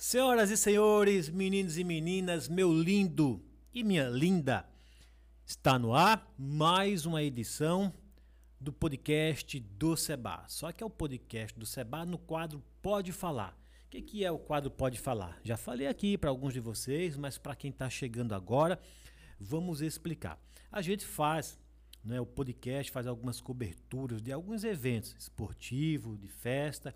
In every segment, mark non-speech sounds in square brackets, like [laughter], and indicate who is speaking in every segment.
Speaker 1: Senhoras e senhores, meninos e meninas, meu lindo e minha linda, está no ar mais uma edição do podcast do Seba. Só que é o podcast do Seba no quadro Pode Falar. O que, que é o quadro Pode Falar? Já falei aqui para alguns de vocês, mas para quem está chegando agora, vamos explicar. A gente faz né, o podcast, faz algumas coberturas de alguns eventos esportivos, de festa,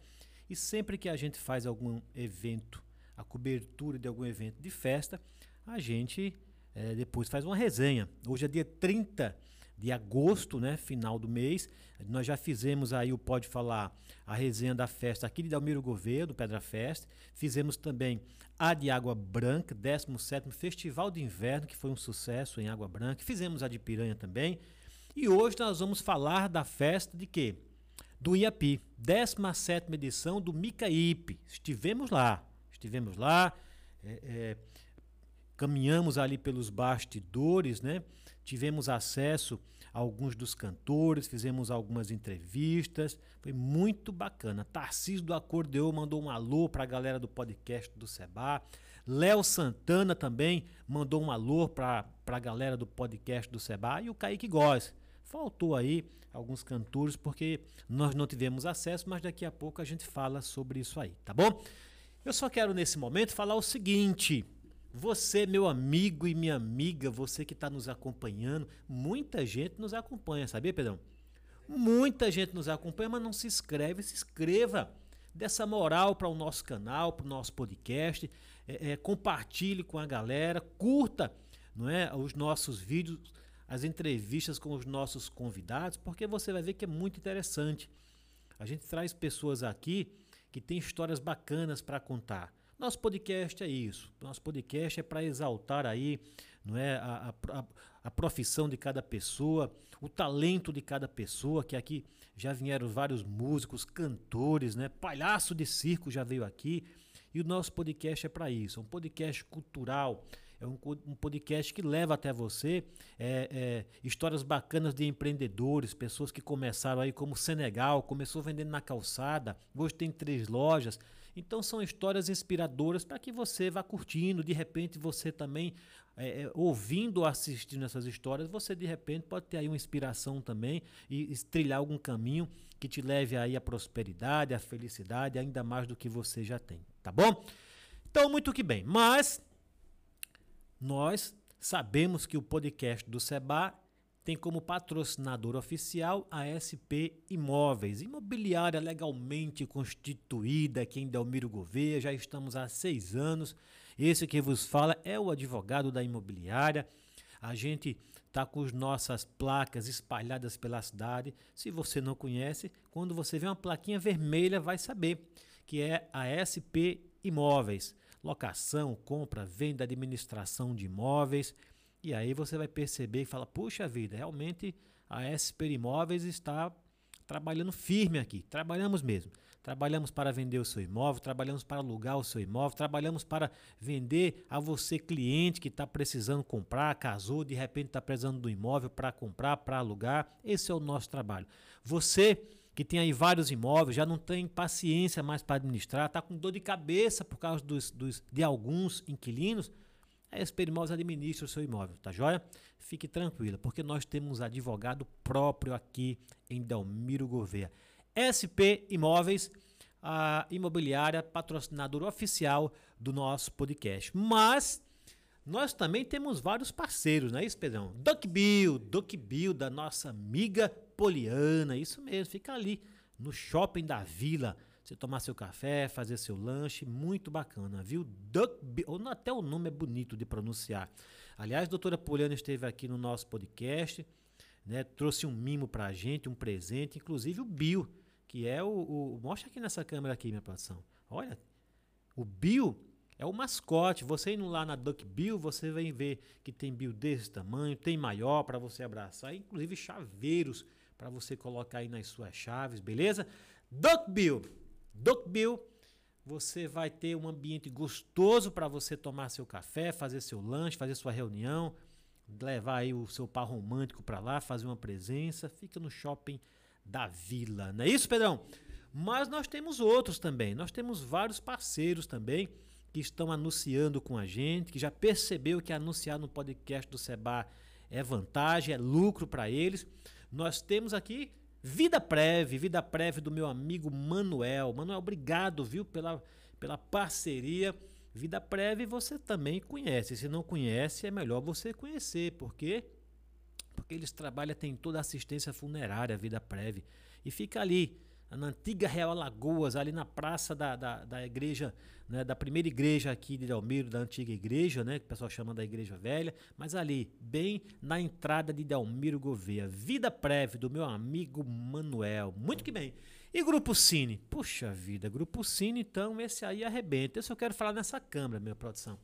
Speaker 1: e sempre que a gente faz algum evento a cobertura de algum evento de festa, a gente é, depois faz uma resenha. Hoje é dia 30 de agosto, né, final do mês. Nós já fizemos aí o Pode Falar, a resenha da festa aqui de Dalmiro Gouveia, do Pedra Fest. Fizemos também a de Água Branca, 17º Festival de Inverno, que foi um sucesso em Água Branca. Fizemos a de Piranha também. E hoje nós vamos falar da festa de quê? Do IAPI, 17ª edição do Micaípe. Estivemos lá, estivemos lá, é, é, caminhamos ali pelos bastidores, né? tivemos acesso a alguns dos cantores, fizemos algumas entrevistas, foi muito bacana. Tarcísio do Acordeão mandou um alô para a galera do podcast do Seba. Léo Santana também mandou um alô para a galera do podcast do Seba e o Kaique Góes. Faltou aí alguns cantores porque nós não tivemos acesso, mas daqui a pouco a gente fala sobre isso aí, tá bom? Eu só quero nesse momento falar o seguinte. Você, meu amigo e minha amiga, você que está nos acompanhando, muita gente nos acompanha, sabia, Pedrão? Muita gente nos acompanha, mas não se inscreve. Se inscreva. Dessa moral para o nosso canal, para o nosso podcast. É, é, compartilhe com a galera, curta não é, os nossos vídeos, as entrevistas com os nossos convidados, porque você vai ver que é muito interessante. A gente traz pessoas aqui que tem histórias bacanas para contar. Nosso podcast é isso. Nosso podcast é para exaltar aí, não é, a, a, a, profissão de cada pessoa, o talento de cada pessoa, que aqui já vieram vários músicos, cantores, né? Palhaço de circo já veio aqui. E o nosso podcast é para isso, é um podcast cultural, é um, um podcast que leva até você é, é, histórias bacanas de empreendedores, pessoas que começaram aí como Senegal, começou vendendo na calçada, hoje tem três lojas. Então são histórias inspiradoras para que você vá curtindo. De repente você também, é, é, ouvindo, assistindo essas histórias, você de repente pode ter aí uma inspiração também e, e trilhar algum caminho que te leve aí à prosperidade, à felicidade, ainda mais do que você já tem, tá bom? Então, muito que bem. Mas nós sabemos que o podcast do Seba tem como patrocinador oficial a SP Imóveis, imobiliária legalmente constituída aqui em Delmiro Gouveia. Já estamos há seis anos. Esse que vos fala é o advogado da imobiliária. A gente está com as nossas placas espalhadas pela cidade. Se você não conhece, quando você vê uma plaquinha vermelha, vai saber que é a SP Imóveis locação, compra, venda, administração de imóveis. E aí você vai perceber e fala: puxa vida, realmente a SP Imóveis está trabalhando firme aqui. Trabalhamos mesmo. Trabalhamos para vender o seu imóvel, trabalhamos para alugar o seu imóvel, trabalhamos para vender a você, cliente que está precisando comprar, casou, de repente está precisando do imóvel para comprar, para alugar. Esse é o nosso trabalho. Você que tem aí vários imóveis, já não tem paciência mais para administrar, está com dor de cabeça por causa dos, dos, de alguns inquilinos, a SP Imóveis administra o seu imóvel, tá joia? Fique tranquila, porque nós temos advogado próprio aqui em Delmiro Gouveia. SP Imóveis, a imobiliária patrocinadora oficial do nosso podcast. Mas nós também temos vários parceiros, não é isso, Pedrão? Duck Bill, Duck Bill da nossa amiga Poliana, isso mesmo, fica ali no shopping da vila. Você tomar seu café, fazer seu lanche, muito bacana, viu? Duck, até o nome é bonito de pronunciar. Aliás, a doutora Poliana esteve aqui no nosso podcast, né? Trouxe um mimo pra gente, um presente, inclusive o Bill, que é o, o mostra aqui nessa câmera aqui, minha produção. Olha, o Bill é o mascote. Você indo lá na Duck Bill, você vai ver que tem Bill desse tamanho, tem maior para você abraçar, inclusive chaveiros para você colocar aí nas suas chaves, beleza? Duckbill. Duckbill, você vai ter um ambiente gostoso para você tomar seu café, fazer seu lanche, fazer sua reunião, levar aí o seu par romântico para lá, fazer uma presença, fica no shopping da Vila. Não é isso, Pedrão? Mas nós temos outros também. Nós temos vários parceiros também que estão anunciando com a gente, que já percebeu que anunciar no podcast do Seba é vantagem, é lucro para eles. Nós temos aqui Vida Prévia, Vida Prévia do meu amigo Manuel. Manuel, obrigado, viu, pela, pela parceria. Vida Prévia você também conhece. Se não conhece, é melhor você conhecer, porque porque eles trabalham, tem toda a assistência funerária, Vida Prévia. E fica ali, na antiga Real Alagoas, ali na praça da, da, da igreja, né, da primeira igreja aqui de Delmiro, da antiga igreja, né, que o pessoal chama da igreja velha, mas ali, bem na entrada de Delmiro Gouveia. Vida Prévia, do meu amigo Manuel. Muito que bem. E Grupo Cine? Puxa vida, Grupo Cine, então, esse aí arrebenta. Eu quero falar nessa câmera, minha produção.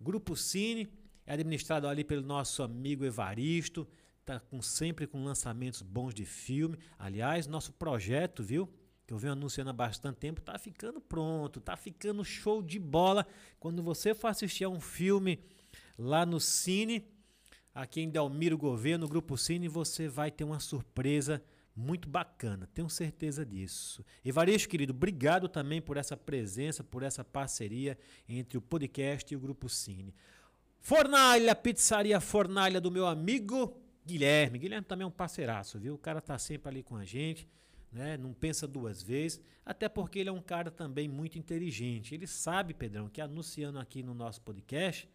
Speaker 1: Grupo Cine é administrado ali pelo nosso amigo Evaristo tá com, sempre com lançamentos bons de filme. Aliás, nosso projeto, viu? Que eu venho anunciando há bastante tempo, tá ficando pronto, tá ficando show de bola. Quando você for assistir a um filme lá no Cine, aqui em Delmiro Gouveia, no Grupo Cine, você vai ter uma surpresa muito bacana, tenho certeza disso. Evaristo, querido, obrigado também por essa presença, por essa parceria entre o podcast e o Grupo Cine. Fornalha, pizzaria Fornalha do meu amigo Guilherme. Guilherme também é um parceiraço, viu? O cara tá sempre ali com a gente, né? Não pensa duas vezes, até porque ele é um cara também muito inteligente. Ele sabe, Pedrão, que anunciando aqui no nosso podcast,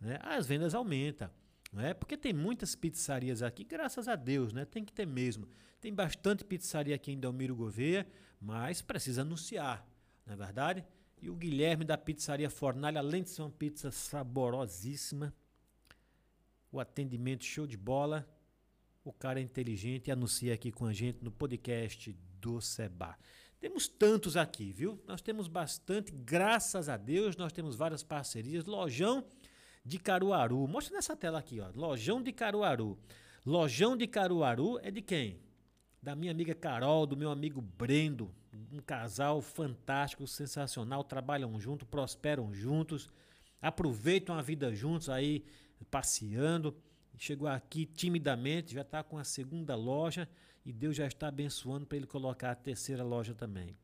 Speaker 1: né, as vendas aumentam. Não é? Porque tem muitas pizzarias aqui, graças a Deus, né? Tem que ter mesmo. Tem bastante pizzaria aqui em Delmiro Gouveia, mas precisa anunciar, não é verdade? E o Guilherme da Pizzaria Fornalha, além de ser uma pizza saborosíssima, o atendimento show de bola. O cara é inteligente e anuncia aqui com a gente no podcast do Seba. Temos tantos aqui, viu? Nós temos bastante, graças a Deus, nós temos várias parcerias. Lojão de Caruaru. Mostra nessa tela aqui, ó. Lojão de Caruaru. Lojão de Caruaru é de quem? Da minha amiga Carol, do meu amigo Brendo. Um casal fantástico, sensacional. Trabalham juntos, prosperam juntos, aproveitam a vida juntos aí passeando. Chegou aqui timidamente, já está com a segunda loja e Deus já está abençoando para ele colocar a terceira loja também.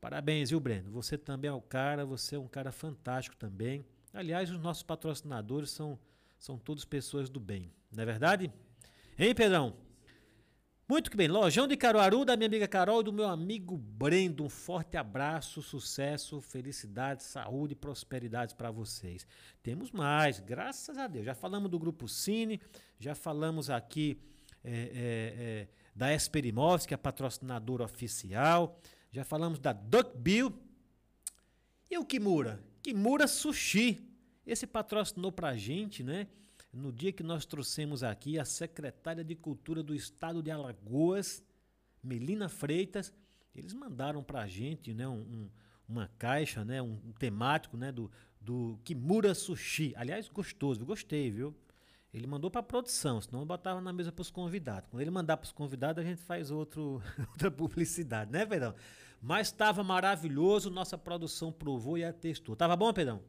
Speaker 1: Parabéns, viu, Breno? Você também é o cara, você é um cara fantástico também. Aliás, os nossos patrocinadores são, são todos pessoas do bem, não é verdade? Hein, Pedrão? Muito que bem, Lojão de Caruaru, da minha amiga Carol e do meu amigo Brendo. Um forte abraço, sucesso, felicidade, saúde e prosperidade para vocês. Temos mais, graças a Deus. Já falamos do Grupo Cine, já falamos aqui é, é, é, da Esperimóveis, que é a patrocinadora oficial. Já falamos da Duck Bill. E o Kimura? Kimura Sushi. Esse patrocinou pra gente, né? No dia que nós trouxemos aqui a secretária de Cultura do Estado de Alagoas, Melina Freitas, eles mandaram para a gente né, um, um, uma caixa, né, um, um, temático né, do, do Kimura Sushi. Aliás, gostoso, gostei, viu? Ele mandou para a produção, senão eu botava na mesa para os convidados. Quando ele mandar para os convidados, a gente faz outro, [laughs] outra publicidade, né, Pedrão? Mas estava maravilhoso, nossa produção provou e atestou. Tava bom, Pedrão?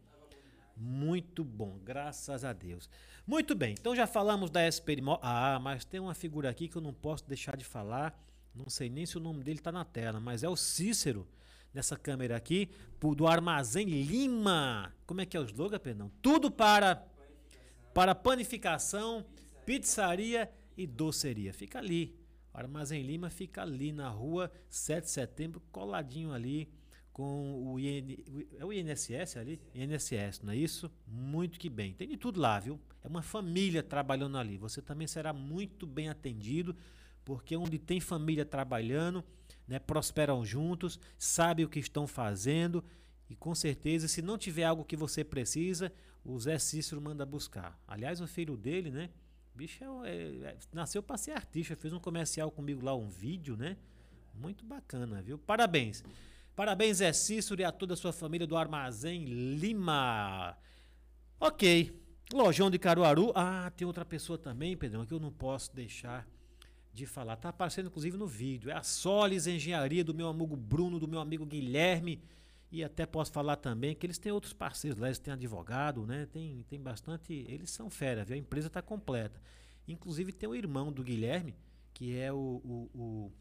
Speaker 1: Muito bom, graças a Deus. Muito bem, então já falamos da Esperimó. Ah, mas tem uma figura aqui que eu não posso deixar de falar. Não sei nem se o nome dele está na tela, mas é o Cícero, nessa câmera aqui, do Armazém Lima. Como é que é o slogan, Perdão? Tudo para panificação. para panificação, pizzaria e doceria. Fica ali. O Armazém Lima fica ali na rua 7 de setembro, coladinho ali com o, IN, é o INSS ali? INSS, não é isso? Muito que bem. Tem de tudo lá, viu? É uma família trabalhando ali. Você também será muito bem atendido, porque onde tem família trabalhando, né, prosperam juntos, sabe o que estão fazendo e com certeza, se não tiver algo que você precisa, o Zé Cícero manda buscar. Aliás, o filho dele, né? Bicho é, é, é nasceu para ser artista, fez um comercial comigo lá, um vídeo, né? Muito bacana, viu? Parabéns. Parabéns, Zé Cícero e a toda a sua família do Armazém Lima. Ok. Lojão de Caruaru. Ah, tem outra pessoa também, Pedrão, que eu não posso deixar de falar. Tá aparecendo inclusive no vídeo. É a Solis Engenharia do meu amigo Bruno, do meu amigo Guilherme. E até posso falar também que eles têm outros parceiros lá, eles têm advogado, né? Tem, tem bastante. Eles são fera, viu? A empresa está completa. Inclusive tem o irmão do Guilherme, que é o, o, o,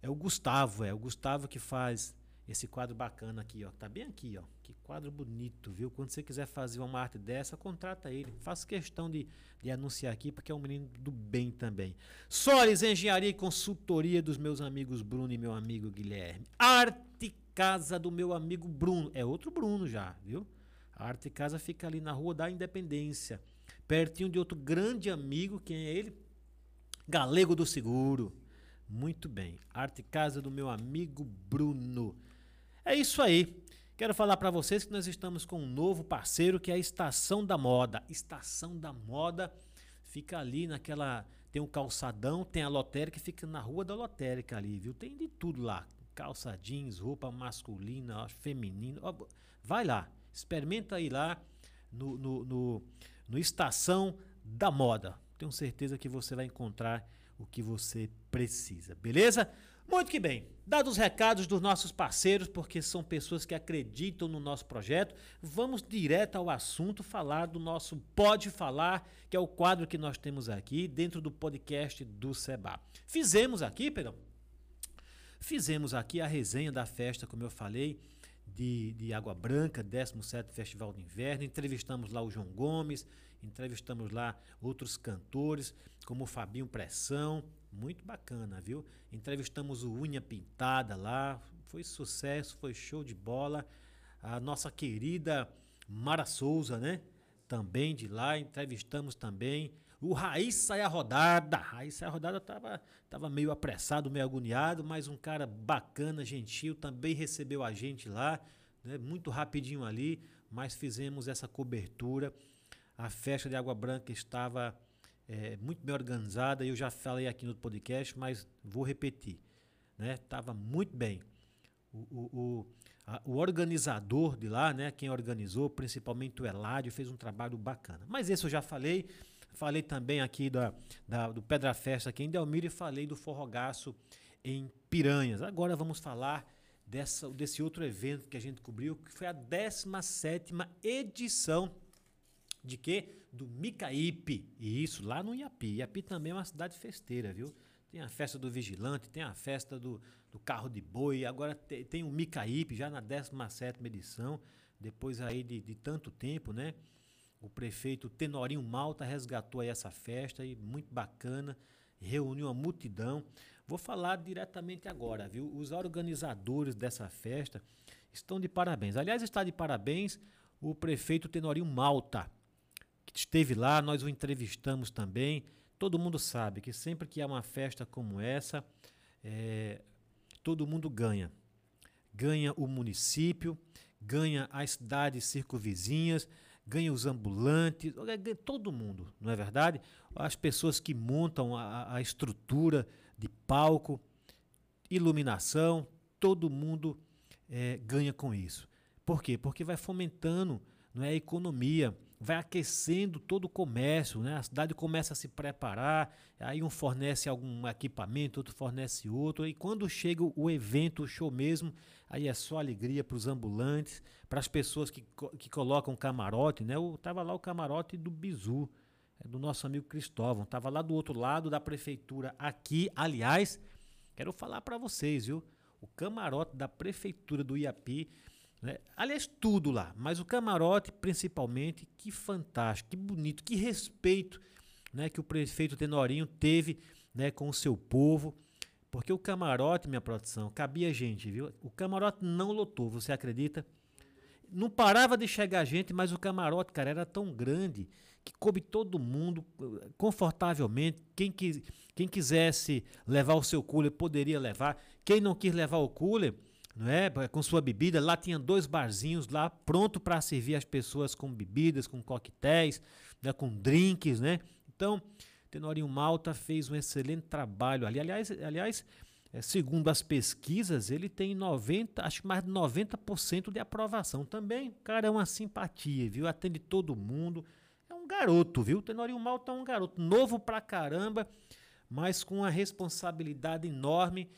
Speaker 1: é o Gustavo, é o Gustavo que faz esse quadro bacana aqui, ó. Tá bem aqui, ó. Que quadro bonito, viu? Quando você quiser fazer uma arte dessa, contrata ele. Faço questão de, de anunciar aqui, porque é um menino do bem também. Solis Engenharia e Consultoria dos meus amigos Bruno e meu amigo Guilherme. Arte Casa do meu amigo Bruno. É outro Bruno já, viu? A Arte Casa fica ali na Rua da Independência. Pertinho de outro grande amigo, quem é ele? Galego do Seguro. Muito bem. Arte Casa do meu amigo Bruno. É isso aí. Quero falar para vocês que nós estamos com um novo parceiro que é a Estação da Moda. Estação da Moda fica ali naquela. Tem um calçadão, tem a lotérica fica na rua da lotérica ali, viu? Tem de tudo lá. Calça jeans, roupa masculina, feminina. Vai lá, experimenta aí lá no, no, no, no Estação da Moda. Tenho certeza que você vai encontrar o que você precisa, beleza? Muito que bem. Dados os recados dos nossos parceiros, porque são pessoas que acreditam no nosso projeto, vamos direto ao assunto, falar do nosso Pode Falar, que é o quadro que nós temos aqui dentro do podcast do Seba. Fizemos aqui, perdão, fizemos aqui a resenha da festa, como eu falei, de, de Água Branca, 17 Festival de Inverno. Entrevistamos lá o João Gomes, entrevistamos lá outros cantores, como o Fabinho Pressão, muito bacana, viu? Entrevistamos o Unha Pintada lá, foi sucesso, foi show de bola. A nossa querida Mara Souza, né? Também de lá, entrevistamos também o Raiz Saia Rodada. Raiz Saia Rodada tava, tava meio apressado, meio agoniado, mas um cara bacana, gentil, também recebeu a gente lá, né? Muito rapidinho ali, mas fizemos essa cobertura. A festa de Água Branca estava é, muito bem organizada. Eu já falei aqui no podcast, mas vou repetir. Né? Tava muito bem. O, o, o, a, o, organizador de lá, né, quem organizou, principalmente o Eládio, fez um trabalho bacana. Mas esse eu já falei. Falei também aqui da, da, do Pedra Festa aqui em Delmiro e falei do Forrogaço em Piranhas. Agora vamos falar dessa, desse outro evento que a gente cobriu, que foi a 17 edição de quê? Do Micaípe. E isso lá no Iapi. Iapi também é uma cidade festeira, viu? Tem a festa do vigilante, tem a festa do, do carro de boi, agora tem, tem o Micaípe já na 17 edição, depois aí de, de tanto tempo, né? O prefeito Tenorinho Malta resgatou aí essa festa e muito bacana, reuniu uma multidão. Vou falar diretamente agora, viu? Os organizadores dessa festa estão de parabéns. Aliás, está de parabéns o prefeito Tenorinho Malta esteve lá, nós o entrevistamos também. Todo mundo sabe que sempre que há uma festa como essa, é, todo mundo ganha. Ganha o município, ganha as cidades circunvizinhas, ganha os ambulantes, ganha todo mundo, não é verdade? As pessoas que montam a, a estrutura de palco, iluminação, todo mundo é, ganha com isso. Por quê? Porque vai fomentando não é, a economia vai aquecendo todo o comércio, né? A cidade começa a se preparar, aí um fornece algum equipamento, outro fornece outro, e quando chega o evento, o show mesmo, aí é só alegria para os ambulantes, para as pessoas que, que colocam camarote, né? Eu tava lá o camarote do Bizu, é do nosso amigo Cristóvão, tava lá do outro lado da prefeitura aqui, aliás, quero falar para vocês, viu? O camarote da prefeitura do Iapi né? Aliás, tudo lá, mas o camarote principalmente, que fantástico, que bonito, que respeito né, que o prefeito Tenorinho teve né, com o seu povo. Porque o camarote, minha produção, cabia gente, viu? O camarote não lotou, você acredita? Não parava de chegar gente, mas o camarote, cara, era tão grande que coube todo mundo confortavelmente. Quem, quis, quem quisesse levar o seu cooler poderia levar. Quem não quis levar o cooler, não é? Com sua bebida. Lá tinha dois barzinhos lá pronto para servir as pessoas com bebidas, com coquetéis, né? com drinks, né? Então, Tenorinho Malta fez um excelente trabalho ali. Aliás, aliás, é, segundo as pesquisas, ele tem 90, acho que mais de 90% de aprovação também. Cara, é uma simpatia, viu? Atende todo mundo. É um garoto, viu? Tenorinho Malta é um garoto novo pra caramba, mas com uma responsabilidade enorme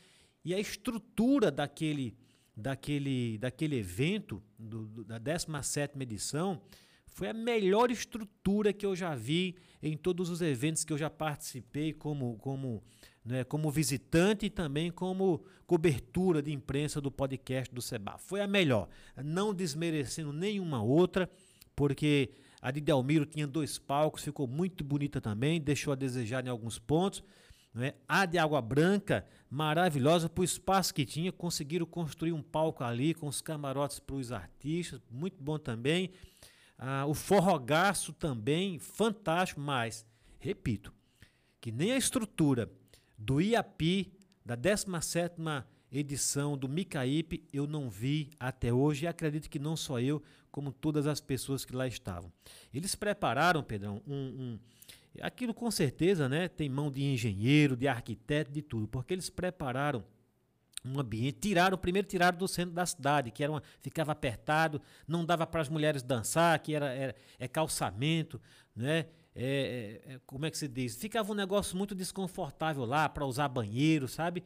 Speaker 1: e a estrutura daquele daquele, daquele evento, do, do, da 17 edição, foi a melhor estrutura que eu já vi em todos os eventos que eu já participei como, como né, como visitante e também como cobertura de imprensa do podcast do Seba. Foi a melhor, não desmerecendo nenhuma outra, porque a de Delmiro tinha dois palcos, ficou muito bonita também, deixou a desejar em alguns pontos. Né? A de Água Branca, maravilhosa, para o espaço que tinha, conseguiram construir um palco ali com os camarotes para os artistas, muito bom também. Ah, o Forrogaço também, fantástico, mas, repito, que nem a estrutura do IAPI, da 17ª edição do Micaípe, eu não vi até hoje e acredito que não só eu, como todas as pessoas que lá estavam. Eles prepararam, Pedrão, um, um aquilo com certeza, né, tem mão de engenheiro, de arquiteto, de tudo, porque eles prepararam um ambiente, tiraram, primeiro tiraram do centro da cidade, que era uma, ficava apertado, não dava para as mulheres dançar, que era, era é calçamento, né? É, é, é, como é que se diz? Ficava um negócio muito desconfortável lá para usar banheiro, sabe?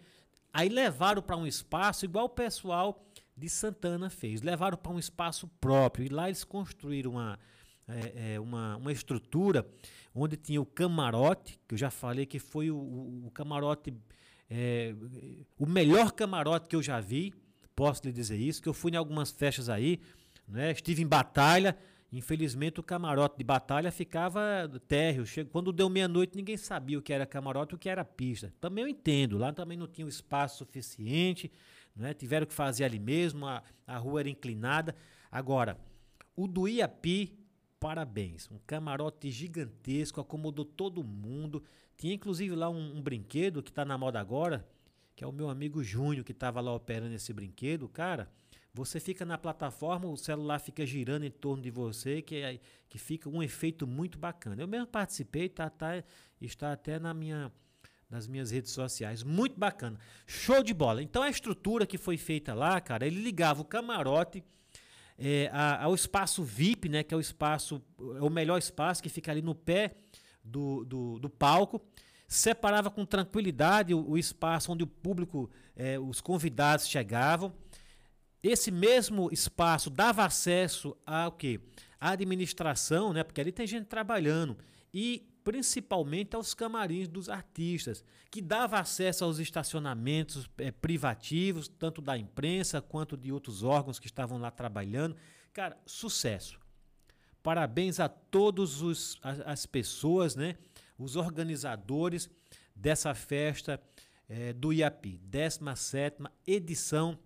Speaker 1: Aí levaram para um espaço igual o pessoal de Santana fez, levaram para um espaço próprio e lá eles construíram uma, é, é, uma, uma estrutura onde tinha o camarote, que eu já falei que foi o, o, camarote, é, o melhor camarote que eu já vi, posso lhe dizer isso, que eu fui em algumas festas aí, né? estive em batalha, Infelizmente, o camarote de batalha ficava térreo. Quando deu meia-noite, ninguém sabia o que era camarote e o que era pista. Também eu entendo, lá também não tinha o espaço suficiente, né? tiveram que fazer ali mesmo, a, a rua era inclinada. Agora, o do Iapi, parabéns. Um camarote gigantesco, acomodou todo mundo. Tinha inclusive lá um, um brinquedo que está na moda agora, que é o meu amigo Júnior, que estava lá operando esse brinquedo. Cara, você fica na plataforma, o celular fica girando em torno de você, que, é, que fica um efeito muito bacana. Eu mesmo participei, tá, tá, está até na minha, nas minhas redes sociais. Muito bacana. Show de bola. Então a estrutura que foi feita lá, cara, ele ligava o camarote é, ao espaço VIP, né? Que é o espaço, é o melhor espaço que fica ali no pé do, do, do palco separava com tranquilidade o, o, espaço onde o público, é, os convidados chegavam esse mesmo espaço dava acesso ao quê? À administração, né? Porque ali tem gente trabalhando e principalmente aos camarins dos artistas, que dava acesso aos estacionamentos é, privativos, tanto da imprensa quanto de outros órgãos que estavam lá trabalhando. Cara, sucesso. Parabéns a todas as pessoas, né? Os organizadores dessa festa é, do IAPI, 17 edição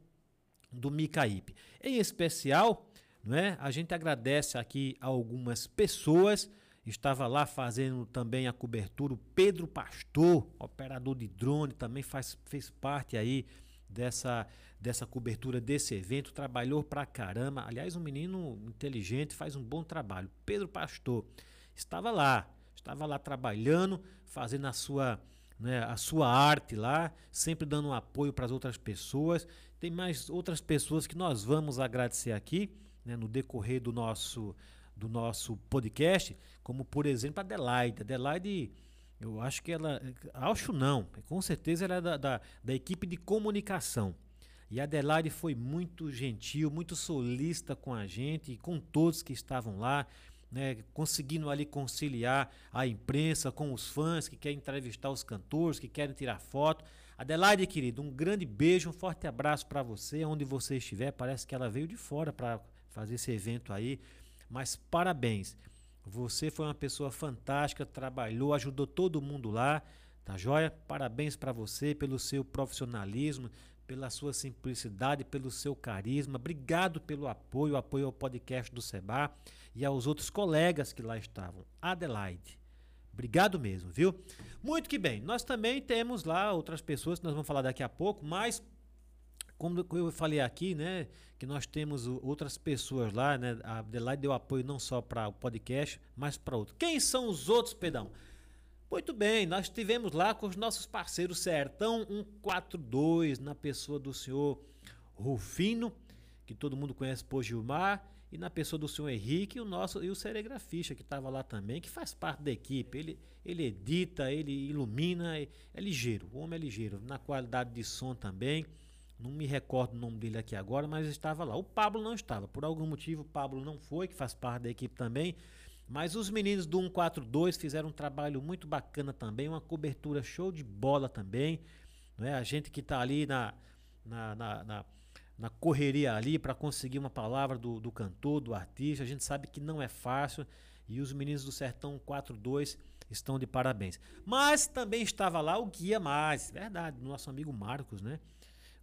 Speaker 1: do Micaípe. Em especial, não é? a gente agradece aqui algumas pessoas. Estava lá fazendo também a cobertura o Pedro Pastor, operador de drone, também faz, fez parte aí dessa, dessa cobertura desse evento, trabalhou pra caramba. Aliás, um menino inteligente, faz um bom trabalho. Pedro Pastor estava lá, estava lá trabalhando, fazendo a sua, né, a sua arte lá, sempre dando apoio para as outras pessoas. Tem mais outras pessoas que nós vamos agradecer aqui né, no decorrer do nosso, do nosso podcast, como por exemplo a Adelaide. Adelaide, eu acho que ela. Acho não, com certeza ela é da, da, da equipe de comunicação. E a Adelaide foi muito gentil, muito solista com a gente e com todos que estavam lá, né, conseguindo ali conciliar a imprensa com os fãs que querem entrevistar os cantores, que querem tirar foto. Adelaide, querido, um grande beijo, um forte abraço para você, onde você estiver. Parece que ela veio de fora para fazer esse evento aí, mas parabéns. Você foi uma pessoa fantástica, trabalhou, ajudou todo mundo lá, tá joia? Parabéns para você pelo seu profissionalismo, pela sua simplicidade, pelo seu carisma. Obrigado pelo apoio, apoio ao podcast do Seba e aos outros colegas que lá estavam. Adelaide. Obrigado mesmo, viu? Muito que bem. Nós também temos lá outras pessoas que nós vamos falar daqui a pouco, mas como eu falei aqui, né, que nós temos outras pessoas lá, né? A Adelaide deu apoio não só para o podcast, mas para outro. Quem são os outros, Pedão? Muito bem, nós tivemos lá com os nossos parceiros Sertão 142, na pessoa do senhor Rufino, que todo mundo conhece por Gilmar, e na pessoa do senhor Henrique o nosso e o serigrafista que estava lá também, que faz parte da equipe. Ele, ele edita, ele ilumina, é, é ligeiro, o homem é ligeiro, na qualidade de som também. Não me recordo o nome dele aqui agora, mas estava lá. O Pablo não estava, por algum motivo o Pablo não foi, que faz parte da equipe também. Mas os meninos do 142 fizeram um trabalho muito bacana também, uma cobertura show de bola também. Não é? A gente que está ali na, na, na, na, na correria ali para conseguir uma palavra do, do cantor, do artista, a gente sabe que não é fácil. E os meninos do Sertão 42 estão de parabéns. Mas também estava lá o Guia Mais, verdade, nosso amigo Marcos, né?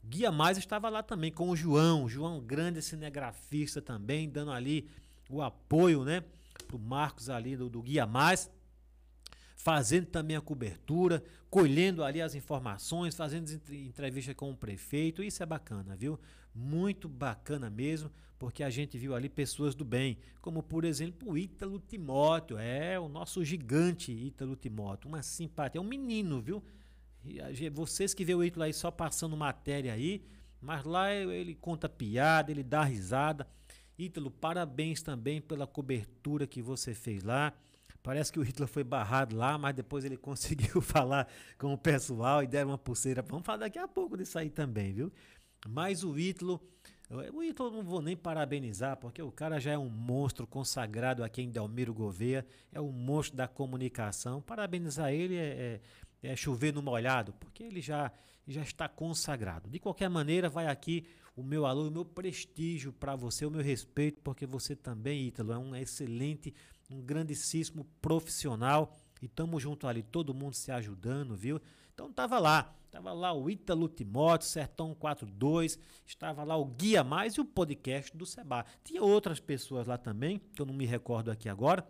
Speaker 1: Guia Mais estava lá também com o João, João grande cinegrafista também, dando ali o apoio, né? Pro Marcos ali do, do Guia Mais, fazendo também a cobertura, colhendo ali as informações, fazendo entrevista com o prefeito, isso é bacana, viu? Muito bacana mesmo porque a gente viu ali pessoas do bem, como por exemplo o Ítalo Timóteo, é o nosso gigante Ítalo Timóteo, uma simpatia, é um menino, viu? Vocês que vê o Ítalo aí só passando matéria aí, mas lá ele conta piada, ele dá risada. Ítalo, parabéns também pela cobertura que você fez lá. Parece que o Hitler foi barrado lá, mas depois ele [laughs] conseguiu falar com o pessoal e deram uma pulseira. Vamos falar daqui a pouco disso aí também, viu? Mas o Hitler o Ítalo não vou nem parabenizar, porque o cara já é um monstro consagrado aqui em Delmiro Gouveia, é um monstro da comunicação. Parabenizar ele é, é, é chover no molhado, porque ele já, já está consagrado. De qualquer maneira, vai aqui o meu aluno, o meu prestígio para você, o meu respeito, porque você também, Ítalo, é um excelente, um grandíssimo profissional. E estamos junto ali, todo mundo se ajudando, viu? Então tava lá, Estava lá o Ítalo Timóteo, Sertão 42, estava lá o Guia Mais e o podcast do Seba. Tinha outras pessoas lá também, que eu não me recordo aqui agora,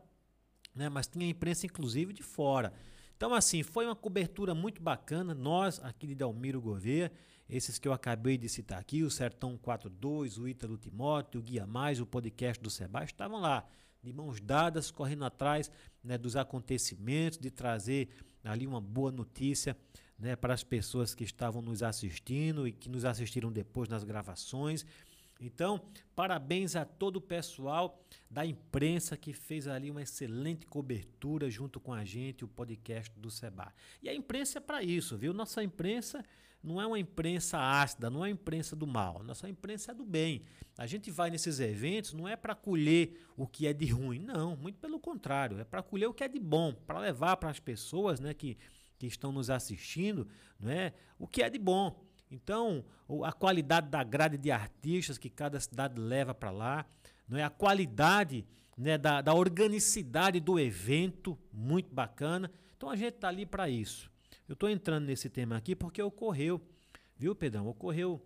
Speaker 1: né? mas tinha imprensa inclusive de fora. Então, assim, foi uma cobertura muito bacana. Nós, aqui de Delmiro Gouveia, esses que eu acabei de citar aqui, o Sertão 42, o Ítalo Timóteo, o Guia Mais, o podcast do Seba, estavam lá, de mãos dadas, correndo atrás né, dos acontecimentos, de trazer ali uma boa notícia né, para as pessoas que estavam nos assistindo e que nos assistiram depois nas gravações. Então, parabéns a todo o pessoal da imprensa que fez ali uma excelente cobertura junto com a gente, o podcast do Seba. E a imprensa é para isso, viu? Nossa imprensa não é uma imprensa ácida, não é uma imprensa do mal. Nossa imprensa é do bem. A gente vai nesses eventos não é para colher o que é de ruim, não, muito pelo contrário, é para colher o que é de bom, para levar para as pessoas, né, que que estão nos assistindo, não é? o que é de bom. Então, a qualidade da grade de artistas que cada cidade leva para lá, não é? a qualidade né, da, da organicidade do evento, muito bacana. Então, a gente está ali para isso. Eu estou entrando nesse tema aqui porque ocorreu, viu, Pedrão? Ocorreu,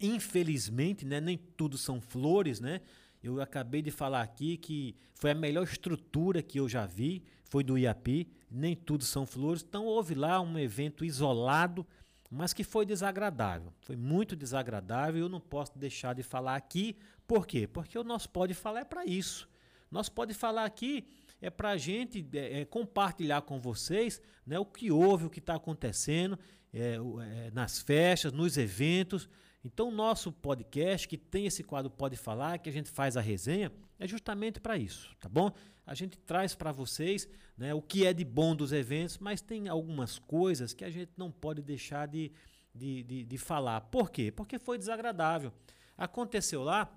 Speaker 1: infelizmente, né, nem tudo são flores, né? Eu acabei de falar aqui que foi a melhor estrutura que eu já vi, foi do IAPI, nem tudo são flores. Então houve lá um evento isolado, mas que foi desagradável. Foi muito desagradável e eu não posso deixar de falar aqui. Por quê? Porque o nosso Pode Falar é para isso. Nós Pode Falar aqui é para a gente é, é, compartilhar com vocês né, o que houve, o que está acontecendo é, é, nas festas, nos eventos. Então, o nosso podcast, que tem esse quadro Pode Falar, que a gente faz a resenha, é justamente para isso, tá bom? A gente traz para vocês né, o que é de bom dos eventos, mas tem algumas coisas que a gente não pode deixar de, de, de, de falar. Por quê? Porque foi desagradável. Aconteceu lá,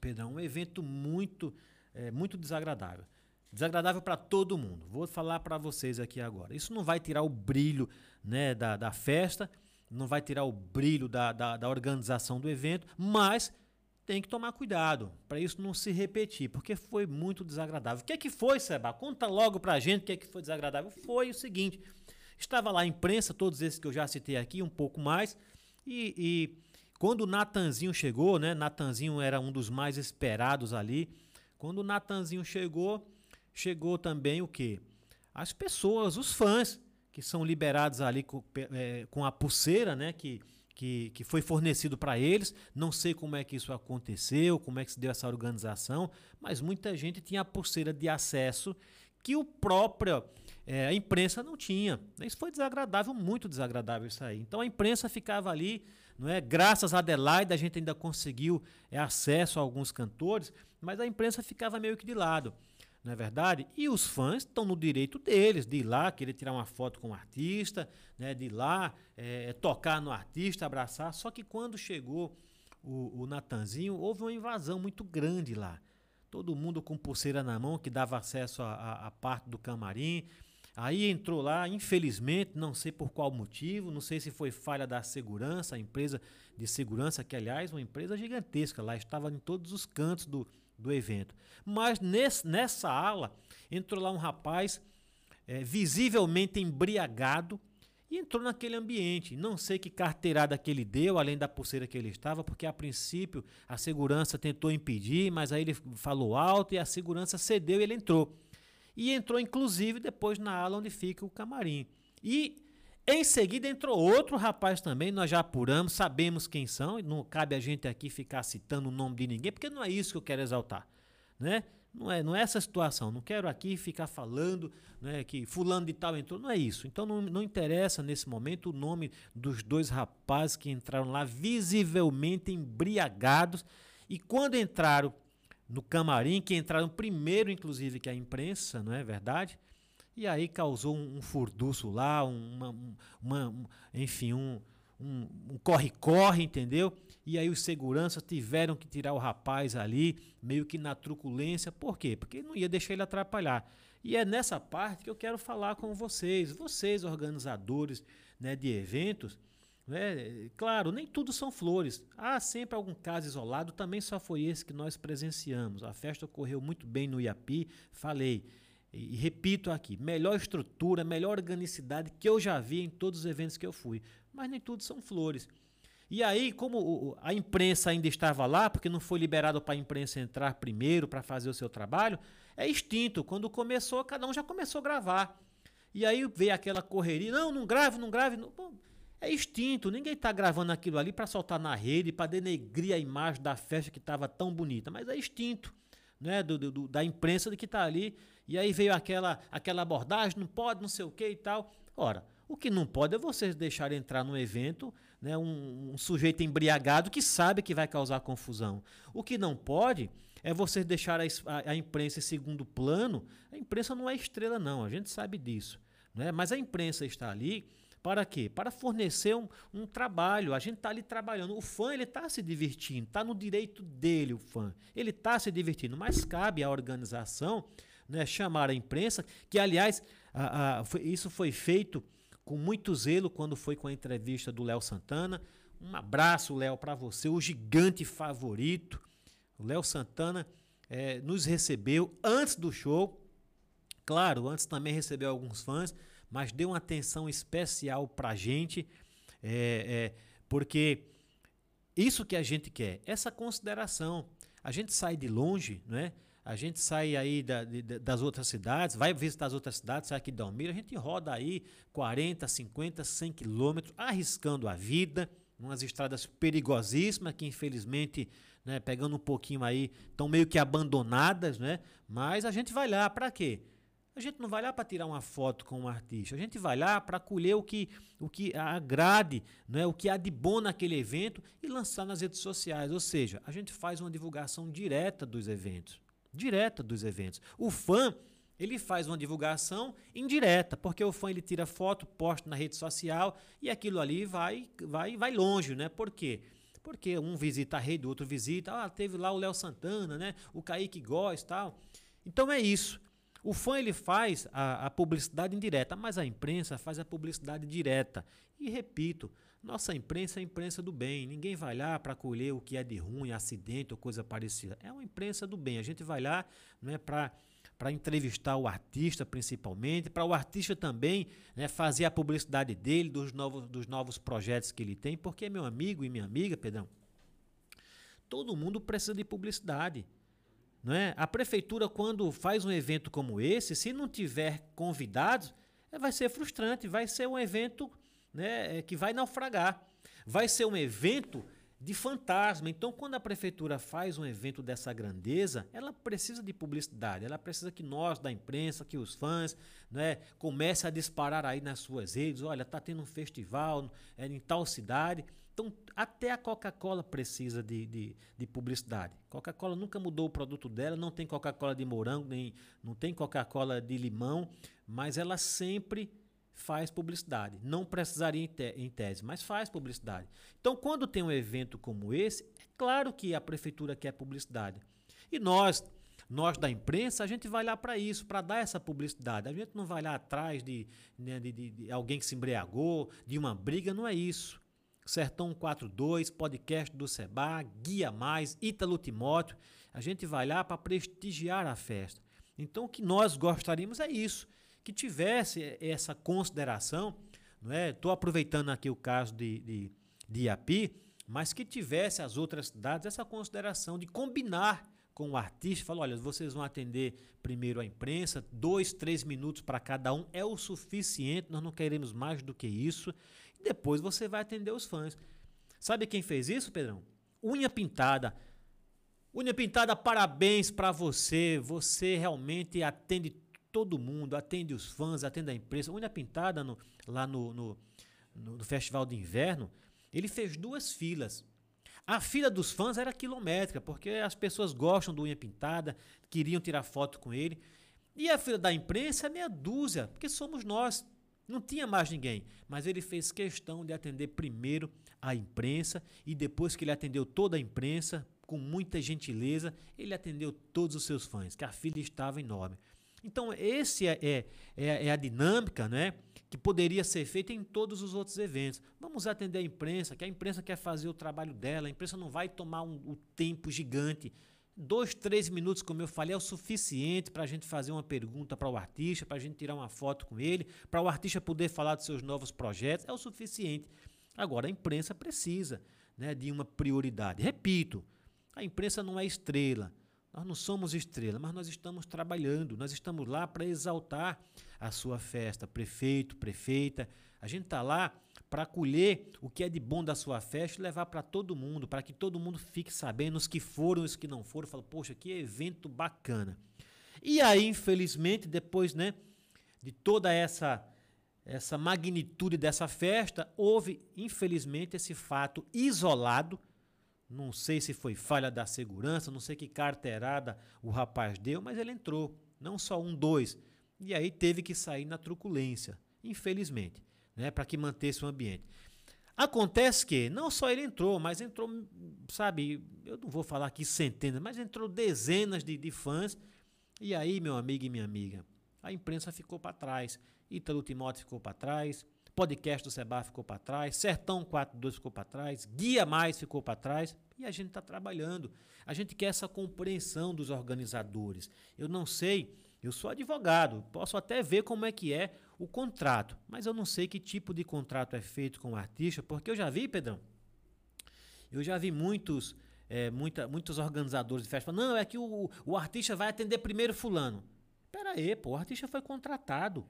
Speaker 1: Pedrão, um evento muito, é, muito desagradável. Desagradável para todo mundo. Vou falar para vocês aqui agora. Isso não vai tirar o brilho né, da, da festa, não vai tirar o brilho da, da, da organização do evento, mas tem que tomar cuidado para isso não se repetir, porque foi muito desagradável. O que é que foi, Seba? Conta logo para a gente o que é que foi desagradável. Foi o seguinte: estava lá a imprensa, todos esses que eu já citei aqui, um pouco mais, e, e quando o Natanzinho chegou, né? Natanzinho era um dos mais esperados ali. Quando o Natanzinho chegou, chegou também o quê? As pessoas, os fãs que são liberados ali com, é, com a pulseira, né? Que, que, que foi fornecido para eles. Não sei como é que isso aconteceu, como é que se deu essa organização, mas muita gente tinha a pulseira de acesso que o próprio é, a imprensa não tinha. Isso foi desagradável, muito desagradável isso aí. Então a imprensa ficava ali, não é? Graças a Adelaide a gente ainda conseguiu é, acesso a alguns cantores, mas a imprensa ficava meio que de lado não é verdade? E os fãs estão no direito deles de ir lá, querer tirar uma foto com o artista, né, de ir lá é, tocar no artista, abraçar. Só que quando chegou o, o Natanzinho, houve uma invasão muito grande lá. todo mundo com pulseira na mão que dava acesso à parte do camarim. Aí entrou lá, infelizmente, não sei por qual motivo, não sei se foi falha da segurança, a empresa de segurança, que aliás, uma empresa gigantesca, lá estava em todos os cantos do, do evento. Mas nesse, nessa ala entrou lá um rapaz é, visivelmente embriagado e entrou naquele ambiente. Não sei que carteirada que ele deu, além da pulseira que ele estava, porque a princípio a segurança tentou impedir, mas aí ele falou alto e a segurança cedeu e ele entrou e entrou inclusive depois na ala onde fica o camarim. E em seguida entrou outro rapaz também, nós já apuramos, sabemos quem são, não cabe a gente aqui ficar citando o nome de ninguém, porque não é isso que eu quero exaltar, né? Não é, não é essa situação, não quero aqui ficar falando né, que fulano de tal entrou, não é isso. Então não, não interessa nesse momento o nome dos dois rapazes que entraram lá visivelmente embriagados e quando entraram no camarim, que entraram primeiro, inclusive, que a imprensa, não é verdade? E aí causou um, um furduço lá, uma, uma, um, enfim, um corre-corre, um, entendeu? E aí os seguranças tiveram que tirar o rapaz ali, meio que na truculência. Por quê? Porque não ia deixar ele atrapalhar. E é nessa parte que eu quero falar com vocês, vocês organizadores né, de eventos, né? Claro, nem tudo são flores. Há sempre algum caso isolado, também só foi esse que nós presenciamos. A festa ocorreu muito bem no Iapi, falei. E, e repito aqui, melhor estrutura, melhor organicidade que eu já vi em todos os eventos que eu fui. Mas nem tudo são flores. E aí, como a imprensa ainda estava lá, porque não foi liberado para a imprensa entrar primeiro para fazer o seu trabalho, é extinto. Quando começou, cada um já começou a gravar. E aí veio aquela correria, não, não grave, não grave. Não. Bom, é extinto. Ninguém está gravando aquilo ali para soltar na rede, para denegrir a imagem da festa que estava tão bonita, mas é extinto. Né, do, do, da imprensa que está ali, e aí veio aquela, aquela abordagem, não pode, não sei o que e tal. Ora, o que não pode é vocês deixarem entrar no evento né, um, um, sujeito embriagado que sabe que vai causar confusão. O que não pode é vocês deixar a, a, a, imprensa em segundo plano. A imprensa não é estrela, não, a gente sabe disso. Né? Mas a imprensa está ali para quê? Para fornecer um, um trabalho. A gente está ali trabalhando. O fã ele está se divertindo, está no direito dele, o fã. Ele está se divertindo, mas cabe à organização né, chamar a imprensa, que aliás, a, a, foi, isso foi feito com muito zelo quando foi com a entrevista do Léo Santana. Um abraço, Léo, para você, o gigante favorito. O Léo Santana é, nos recebeu antes do show. Claro, antes também recebeu alguns fãs mas dê uma atenção especial para a gente, é, é, porque isso que a gente quer, essa consideração. A gente sai de longe, né? A gente sai aí da, de, das outras cidades, vai visitar as outras cidades, sai aqui de Almira, a gente roda aí 40, 50, 100 quilômetros, arriscando a vida, umas estradas perigosíssimas que infelizmente, né, pegando um pouquinho aí, estão meio que abandonadas, né? Mas a gente vai lá para quê? A gente não vai lá para tirar uma foto com um artista, a gente vai lá para colher o que, o que agrade, não é? o que há de bom naquele evento e lançar nas redes sociais. Ou seja, a gente faz uma divulgação direta dos eventos. Direta dos eventos. O fã, ele faz uma divulgação indireta, porque o fã ele tira foto, posta na rede social e aquilo ali vai, vai, vai longe, né? Por quê? Porque um visita a rede, o outro visita, ah, teve lá o Léo Santana, né? O Kaique Góes tal. Então é isso. O fã ele faz a, a, publicidade indireta, mas a imprensa faz a publicidade direta. E repito, nossa imprensa é a imprensa do bem. Ninguém vai lá para colher o que é de ruim, acidente ou coisa parecida. É uma imprensa do bem. A gente vai lá né, para para entrevistar o artista principalmente, para o artista também né, fazer a publicidade dele, dos novos, dos novos projetos que ele tem, porque meu amigo e minha amiga, Pedrão, todo mundo precisa de publicidade. É? A prefeitura, quando faz um evento como esse, se não tiver convidados, é, vai ser frustrante, vai ser um evento né, é, que vai naufragar. Vai ser um evento de fantasma. Então, quando a prefeitura faz um evento dessa grandeza, ela precisa de publicidade, ela precisa que nós, da imprensa, que os fãs, né, comece a disparar aí nas suas redes, olha, está tendo um festival é, em tal cidade. Então, até a Coca-Cola precisa de, de, de publicidade. Coca-Cola nunca mudou o produto dela, não tem Coca-Cola de morango, nem não tem Coca-Cola de limão, mas ela sempre faz publicidade. Não precisaria em, te, em tese, mas faz publicidade. Então, quando tem um evento como esse, é claro que a prefeitura quer publicidade. E nós, nós da imprensa, a gente vai lá para isso, para dar essa publicidade. A gente não vai lá atrás de, né, de, de, de alguém que se embriagou, de uma briga, não é isso. Sertão 42, podcast do Seba, Guia Mais, Ítalo Timóteo. A gente vai lá para prestigiar a festa. Então, o que nós gostaríamos é isso, que tivesse essa consideração. Não é? Estou aproveitando aqui o caso de, de, de Iapi, mas que tivesse as outras cidades essa consideração de combinar com o artista, falou, olha, vocês vão atender primeiro a imprensa, dois, três minutos para cada um é o suficiente, nós não queremos mais do que isso, depois você vai atender os fãs. Sabe quem fez isso, Pedrão? Unha Pintada. Unha Pintada, parabéns para você, você realmente atende todo mundo, atende os fãs, atende a imprensa. Unha Pintada, no, lá no, no, no Festival de Inverno, ele fez duas filas. A fila dos fãs era quilométrica, porque as pessoas gostam do unha pintada, queriam tirar foto com ele. E a fila da imprensa é meia dúzia, porque somos nós. Não tinha mais ninguém. Mas ele fez questão de atender primeiro a imprensa e depois que ele atendeu toda a imprensa, com muita gentileza, ele atendeu todos os seus fãs, que a fila estava enorme. Então, esse é, é, é, é a dinâmica, né? que poderia ser feita em todos os outros eventos. Vamos atender a imprensa, que a imprensa quer fazer o trabalho dela, a imprensa não vai tomar um, um tempo gigante. Dois, três minutos, como eu falei, é o suficiente para a gente fazer uma pergunta para o artista, para a gente tirar uma foto com ele, para o artista poder falar dos seus novos projetos, é o suficiente. Agora, a imprensa precisa né, de uma prioridade. Repito, a imprensa não é estrela. Nós não somos estrela, mas nós estamos trabalhando, nós estamos lá para exaltar a sua festa, prefeito, prefeita. A gente está lá para colher o que é de bom da sua festa e levar para todo mundo, para que todo mundo fique sabendo os que foram os que não foram. Fala, poxa, que evento bacana. E aí, infelizmente, depois né, de toda essa essa magnitude dessa festa, houve, infelizmente, esse fato isolado não sei se foi falha da segurança, não sei que carteirada o rapaz deu, mas ele entrou. Não só um, dois. E aí teve que sair na truculência, infelizmente, né, para que mantesse o ambiente. Acontece que não só ele entrou, mas entrou, sabe, eu não vou falar aqui centenas, mas entrou dezenas de, de fãs. E aí, meu amigo e minha amiga, a imprensa ficou para trás. Ítalo Timóteo ficou para trás, podcast do Seba ficou para trás, Sertão 42 ficou para trás, Guia Mais ficou para trás e a gente está trabalhando. A gente quer essa compreensão dos organizadores. Eu não sei, eu sou advogado, posso até ver como é que é o contrato, mas eu não sei que tipo de contrato é feito com o artista, porque eu já vi, Pedrão, eu já vi muitos, é, muita, muitos organizadores de festa falando, não, é que o, o artista vai atender primeiro fulano. Pera aí, pô, o artista foi contratado.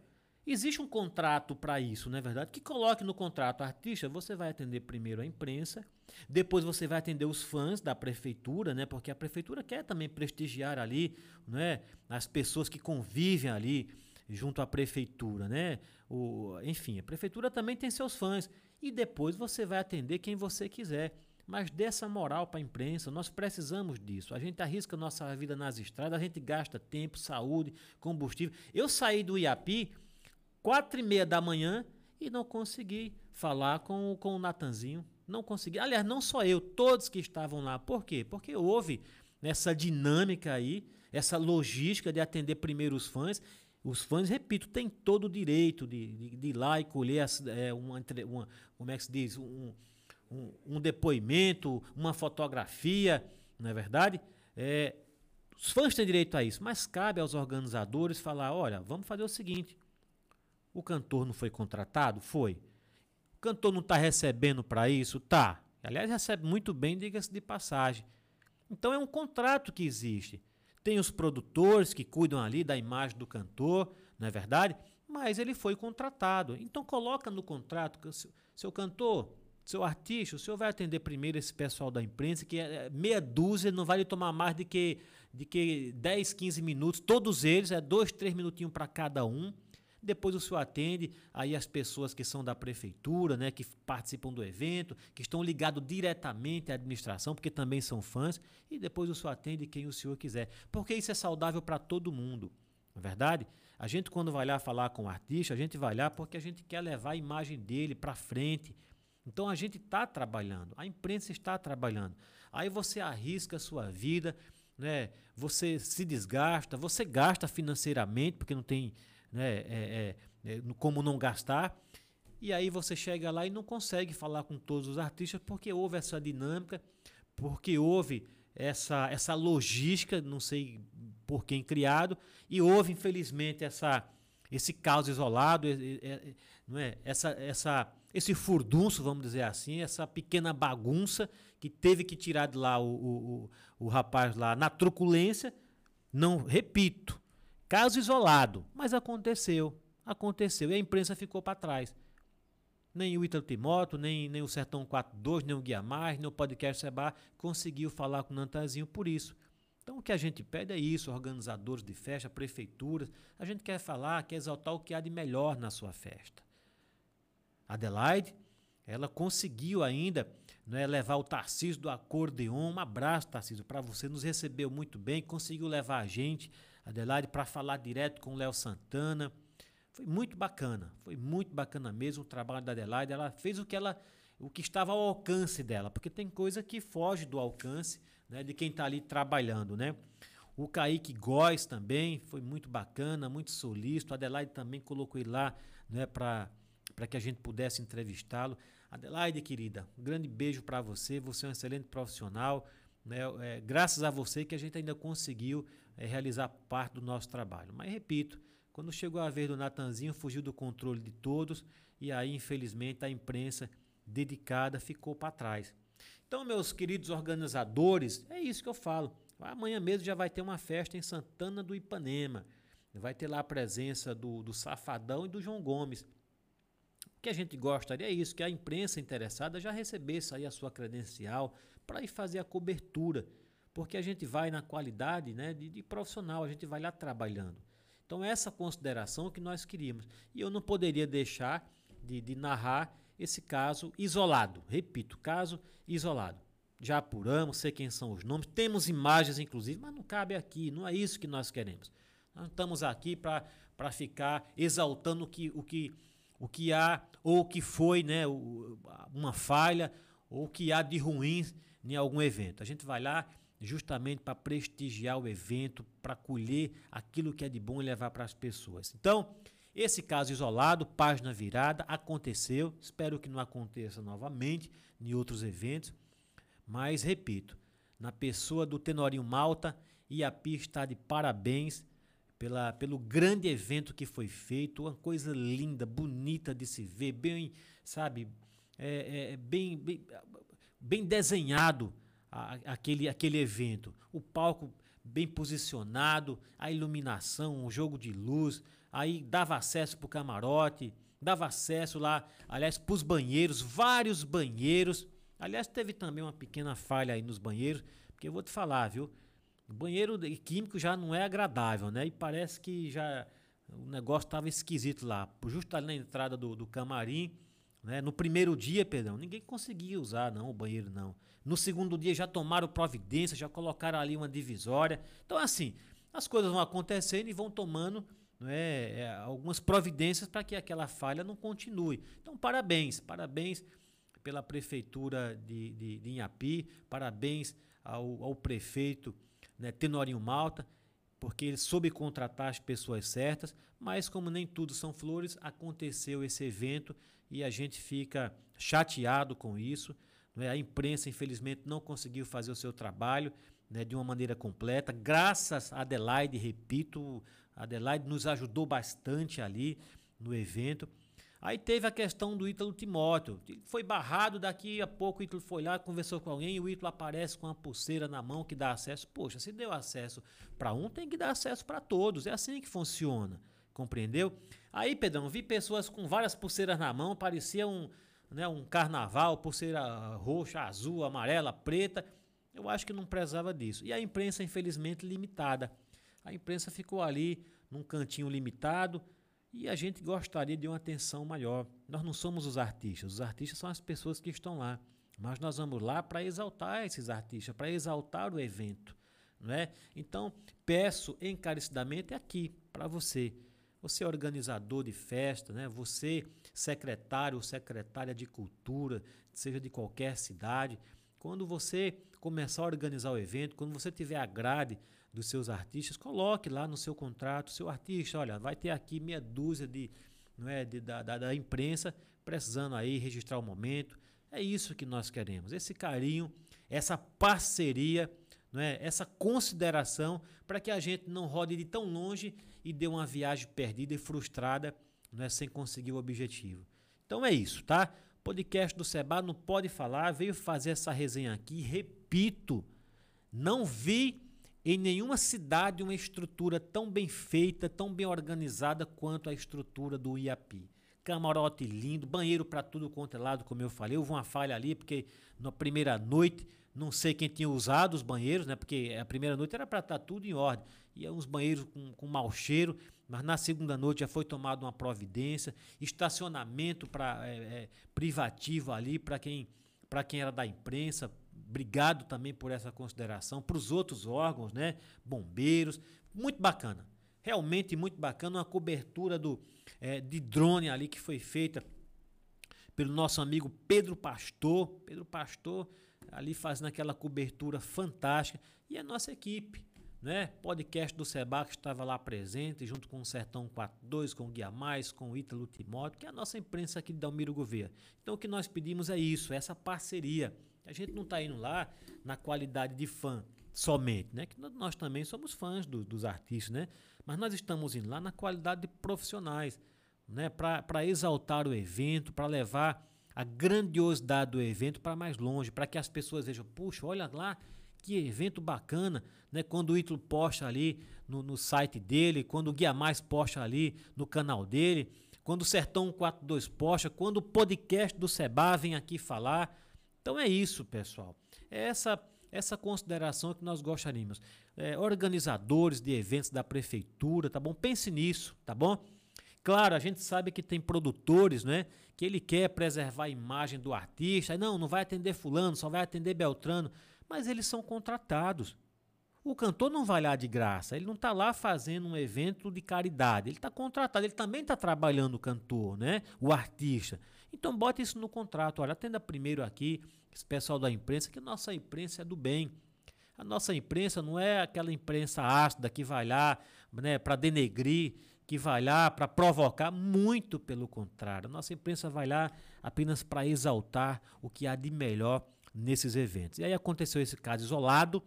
Speaker 1: Existe um contrato para isso, não é verdade? Que coloque no contrato, artista, você vai atender primeiro a imprensa, depois você vai atender os fãs da prefeitura, né? Porque a prefeitura quer também prestigiar ali, né? As pessoas que convivem ali junto à prefeitura, né? O, enfim, a prefeitura também tem seus fãs e depois você vai atender quem você quiser. Mas dessa moral para a imprensa, nós precisamos disso. A gente arrisca nossa vida nas estradas, a gente gasta tempo, saúde, combustível. Eu saí do Iapi quatro e meia da manhã e não consegui falar com, com o Natanzinho. Não consegui. Aliás, não só eu, todos que estavam lá. Por quê? Porque houve essa dinâmica aí, essa logística de atender primeiro os fãs. Os fãs, repito, têm todo o direito de, de, de ir lá e colher as, é, uma, uma, como é que se diz, um, um, um depoimento, uma fotografia, não é verdade? É, os fãs têm direito a isso, mas cabe aos organizadores falar: olha, vamos fazer o seguinte, o cantor não foi contratado? Foi. O cantor não está recebendo para isso? Tá. Aliás, recebe muito bem, diga-se de passagem. Então é um contrato que existe. Tem os produtores que cuidam ali da imagem do cantor, não é verdade? Mas ele foi contratado. Então coloca no contrato seu, seu cantor, seu artista, o senhor vai atender primeiro esse pessoal da imprensa, que é meia dúzia, não vai lhe tomar mais de que, de que 10, 15 minutos, todos eles, é dois, três minutinhos para cada um. Depois o senhor atende aí as pessoas que são da prefeitura, né, que participam do evento, que estão ligados diretamente à administração, porque também são fãs, e depois o senhor atende quem o senhor quiser. Porque isso é saudável para todo mundo. Não é verdade? A gente, quando vai lá falar com o artista, a gente vai lá porque a gente quer levar a imagem dele para frente. Então a gente está trabalhando, a imprensa está trabalhando. Aí você arrisca a sua vida, né? Você se desgasta, você gasta financeiramente, porque não tem né, é, é, é, como não gastar. E aí você chega lá e não consegue falar com todos os artistas porque houve essa dinâmica, porque houve essa, essa logística, não sei por quem criado, e houve, infelizmente, essa, esse caos isolado, não é? essa, essa, esse furdunço, vamos dizer assim, essa pequena bagunça que teve que tirar de lá o, o, o, o rapaz lá na truculência. Não, repito, caso isolado, mas aconteceu, aconteceu, e a imprensa ficou para trás. Nem o Ítalo Timóteo, nem, nem o Sertão 42, nem o Guia Mais, nem o Podcast Seba conseguiu falar com o Nantazinho por isso. Então o que a gente pede é isso, organizadores de festa, prefeituras, a gente quer falar, quer exaltar o que há de melhor na sua festa. Adelaide, ela conseguiu ainda né, levar o Tarcísio do acordeon, um abraço Tarcísio, para você, nos recebeu muito bem, conseguiu levar a gente, Adelaide, para falar direto com o Léo Santana, foi muito bacana, foi muito bacana mesmo o trabalho da Adelaide. Ela fez o que ela, o que estava ao alcance dela, porque tem coisa que foge do alcance né, de quem está ali trabalhando, né? O Kaique Góes também foi muito bacana, muito solícito. A Adelaide também colocou ele lá né, para que a gente pudesse entrevistá-lo. Adelaide, querida, um grande beijo para você. Você é um excelente profissional. Né? É, graças a você que a gente ainda conseguiu é, realizar parte do nosso trabalho. Mas repito, quando chegou a vez do Natanzinho, fugiu do controle de todos e aí, infelizmente, a imprensa dedicada ficou para trás. Então, meus queridos organizadores, é isso que eu falo. Amanhã mesmo já vai ter uma festa em Santana do Ipanema. Vai ter lá a presença do, do Safadão e do João Gomes. O que a gente gostaria é isso, que a imprensa interessada já recebesse aí a sua credencial para ir fazer a cobertura. Porque a gente vai na qualidade né, de, de profissional, a gente vai lá trabalhando. Então, essa consideração que nós queríamos. E eu não poderia deixar de, de narrar esse caso isolado. Repito, caso isolado. Já apuramos, sei quem são os nomes, temos imagens, inclusive, mas não cabe aqui, não é isso que nós queremos. Nós estamos aqui para ficar exaltando o que, o, que, o que há, ou o que foi né, uma falha, ou o que há de ruim em algum evento. A gente vai lá justamente para prestigiar o evento, para colher aquilo que é de bom e levar para as pessoas. Então, esse caso isolado, página virada, aconteceu. Espero que não aconteça novamente em outros eventos. Mas, repito, na pessoa do Tenorinho Malta, pista está de parabéns pela, pelo grande evento que foi feito. Uma coisa linda, bonita de se ver, bem, sabe, é, é, bem, bem, bem desenhado a, aquele, aquele evento. O palco bem posicionado, a iluminação, o jogo de luz, aí dava acesso para o camarote, dava acesso lá, aliás, para os banheiros, vários banheiros. Aliás, teve também uma pequena falha aí nos banheiros, porque eu vou te falar, viu? Banheiro químico já não é agradável, né? E parece que já o negócio estava esquisito lá. Justo ali na entrada do, do camarim, né? No primeiro dia, perdão, ninguém conseguia usar não o banheiro não. No segundo dia já tomaram providência, já colocaram ali uma divisória. Então assim, as coisas vão acontecendo e vão tomando é, é, algumas providências para que aquela falha não continue. Então parabéns, parabéns pela prefeitura de, de, de Inhapi, parabéns ao, ao prefeito né, Tenorinho Malta, porque ele soube contratar as pessoas certas, mas como nem tudo são flores, aconteceu esse evento e a gente fica chateado com isso. Né? A imprensa, infelizmente, não conseguiu fazer o seu trabalho né, de uma maneira completa. Graças a Adelaide, repito, Adelaide nos ajudou bastante ali no evento. Aí teve a questão do Ítalo Timóteo. Foi barrado, daqui a pouco o Ítalo foi lá, conversou com alguém e o Ítalo aparece com uma pulseira na mão que dá acesso. Poxa, se deu acesso para um, tem que dar acesso para todos. É assim que funciona. Compreendeu? Aí, Pedrão, vi pessoas com várias pulseiras na mão, parecia um, né, um carnaval, pulseira roxa, azul, amarela, preta. Eu acho que não precisava disso. E a imprensa, infelizmente, limitada. A imprensa ficou ali num cantinho limitado e a gente gostaria de uma atenção maior. Nós não somos os artistas, os artistas são as pessoas que estão lá. Mas nós vamos lá para exaltar esses artistas, para exaltar o evento. Não é? Então, peço encarecidamente aqui para você você é organizador de festa, né? você secretário ou secretária de cultura, seja de qualquer cidade, quando você começar a organizar o evento, quando você tiver a grade dos seus artistas, coloque lá no seu contrato, seu artista, olha, vai ter aqui meia dúzia de, não é, de, da, da, da imprensa precisando aí registrar o momento. É isso que nós queremos, esse carinho, essa parceria, não é? essa consideração para que a gente não rode de tão longe e dê uma viagem perdida e frustrada não é? sem conseguir o objetivo. Então é isso, tá? Podcast do Seba não pode falar, veio fazer essa resenha aqui, repito, não vi em nenhuma cidade uma estrutura tão bem feita, tão bem organizada quanto a estrutura do IAPI. Camarote lindo, banheiro para tudo quanto é lado, como eu falei. Houve uma falha ali, porque na primeira noite, não sei quem tinha usado os banheiros, né? Porque a primeira noite era para estar tá tudo em ordem. E uns banheiros com, com mau cheiro, mas na segunda noite já foi tomada uma providência. Estacionamento pra, é, é, privativo ali para quem, quem era da imprensa, Obrigado também por essa consideração. Para os outros órgãos, né? Bombeiros. Muito bacana. Realmente muito bacana. Uma cobertura do, é, de drone ali que foi feita pelo nosso amigo Pedro Pastor. Pedro Pastor ali fazendo aquela cobertura fantástica. E a nossa equipe. Né? Podcast do Seba que estava lá presente, junto com o Sertão 42, com o Guia Mais, com o Ítalo Timóteo, que é a nossa imprensa aqui de Dalmiro Gouveia. Então o que nós pedimos é isso, essa parceria. A gente não está indo lá na qualidade de fã somente, né? Que nós também somos fãs do, dos artistas, né? Mas nós estamos indo lá na qualidade de profissionais, né? Para exaltar o evento, para levar a grandiosidade do evento para mais longe, para que as pessoas vejam, puxa, olha lá que evento bacana, né? Quando o Ítalo posta ali no, no site dele, quando o Guia Mais posta ali no canal dele, quando o Sertão 42 posta, quando o podcast do Seba vem aqui falar, então é isso, pessoal. É essa essa consideração que nós gostaríamos. É, organizadores de eventos da prefeitura, tá bom? Pense nisso, tá bom? Claro, a gente sabe que tem produtores, né? Que ele quer preservar a imagem do artista. Não, não vai atender fulano, só vai atender Beltrano. Mas eles são contratados. O cantor não vai lá de graça, ele não está lá fazendo um evento de caridade, ele está contratado, ele também está trabalhando o cantor, né? o artista. Então bota isso no contrato, olha, atenda primeiro aqui, esse pessoal da imprensa, que nossa imprensa é do bem. A nossa imprensa não é aquela imprensa ácida que vai lá né, para denegrir, que vai lá para provocar, muito pelo contrário. A nossa imprensa vai lá apenas para exaltar o que há de melhor nesses eventos. E aí aconteceu esse caso isolado,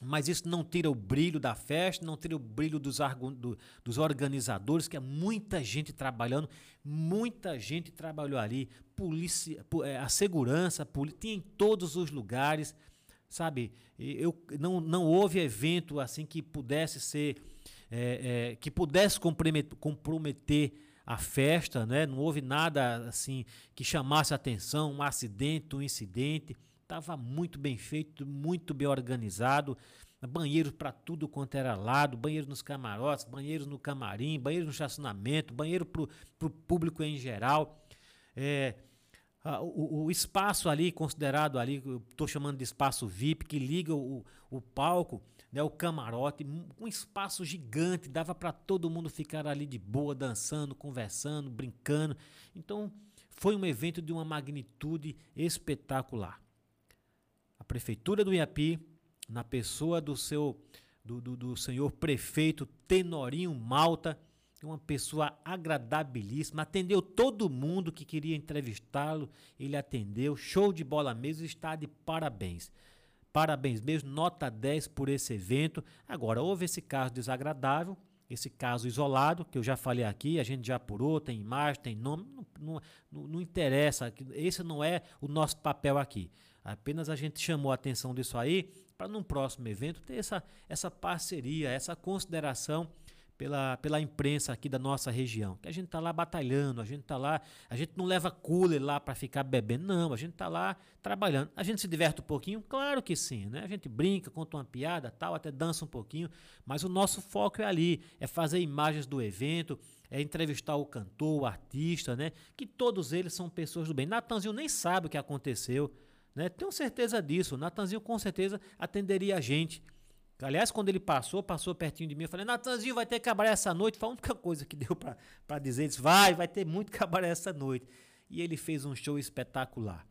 Speaker 1: mas isso não tira o brilho da festa, não tira o brilho dos, do, dos organizadores, que é muita gente trabalhando, muita gente trabalhou ali, polícia, é, a segurança, polícia, tinha em todos os lugares, sabe? Eu, não, não houve evento assim que pudesse ser, é, é, que pudesse comprometer, a festa, né? Não houve nada assim que chamasse atenção, um acidente, um incidente. Estava muito bem feito, muito bem organizado. Banheiros para tudo quanto era lado, banheiros nos camarotes, banheiros no camarim, banheiros no estacionamento, banheiro para o público em geral. É, o, o, espaço ali, considerado ali, estou chamando de espaço VIP, que liga o, o palco, né, o camarote, um espaço gigante, dava para todo mundo ficar ali de boa, dançando, conversando, brincando. Então, foi um evento de uma magnitude espetacular a prefeitura do Iapi, na pessoa do seu do, do, do senhor prefeito Tenorinho Malta, uma pessoa agradabilíssima, atendeu todo mundo que queria entrevistá-lo, ele atendeu, show de bola mesmo, está de parabéns. Parabéns mesmo, nota 10 por esse evento. Agora, houve esse caso desagradável, esse caso isolado, que eu já falei aqui, a gente já apurou, tem imagem, tem nome, não, não, não interessa, esse não é o nosso papel aqui. Apenas a gente chamou a atenção disso aí para num próximo evento ter essa, essa parceria, essa consideração pela, pela imprensa aqui da nossa região. Que a gente está lá batalhando, a gente está lá, a gente não leva cooler lá para ficar bebendo, não, a gente está lá trabalhando. A gente se diverte um pouquinho? Claro que sim, né? A gente brinca, conta uma piada, tal, até dança um pouquinho, mas o nosso foco é ali, é fazer imagens do evento, é entrevistar o cantor, o artista, né? Que todos eles são pessoas do bem. Natanzinho nem sabe o que aconteceu. Né? Tenho certeza disso. Natanzinho com certeza atenderia a gente. Aliás, quando ele passou, passou pertinho de mim, eu falei, Natanzinho, vai ter cabaré essa noite. Foi a única [laughs] coisa que deu para dizer. Ele disse, vai, vai ter muito [laughs] cabaré essa noite. E ele fez um show espetacular.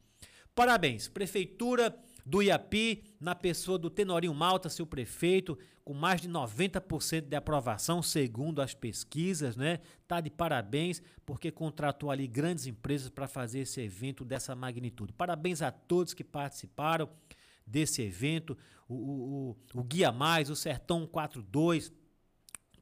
Speaker 1: Parabéns, Prefeitura do IAPI, na pessoa do Tenorinho Malta, seu prefeito, com mais de 90% de aprovação, segundo as pesquisas, né? Tá de parabéns, porque contratou ali grandes empresas para fazer esse evento dessa magnitude. Parabéns a todos que participaram desse evento, o, o, o Guia Mais, o Sertão 42,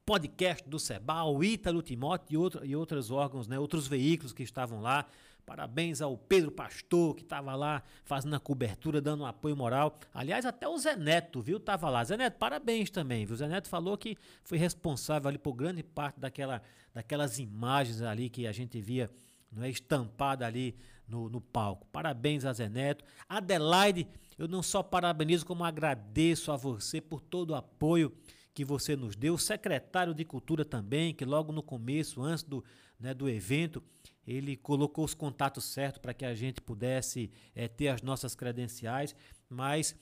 Speaker 1: podcast do Sebal, o Ítalo Timóteo e, outro, e outros órgãos, né, outros veículos que estavam lá. Parabéns ao Pedro Pastor, que estava lá fazendo a cobertura, dando um apoio moral. Aliás, até o Zé Neto, viu? Tava lá. Zé Neto, parabéns também, viu? O Zé Neto falou que foi responsável ali por grande parte daquela, daquelas imagens ali que a gente via não é, estampada ali no, no palco. Parabéns a Zé Neto. Adelaide, eu não só parabenizo, como agradeço a você por todo o apoio que você nos deu. O secretário de Cultura também, que logo no começo, antes do, né, do evento, ele colocou os contatos certos para que a gente pudesse é, ter as nossas credenciais, mas,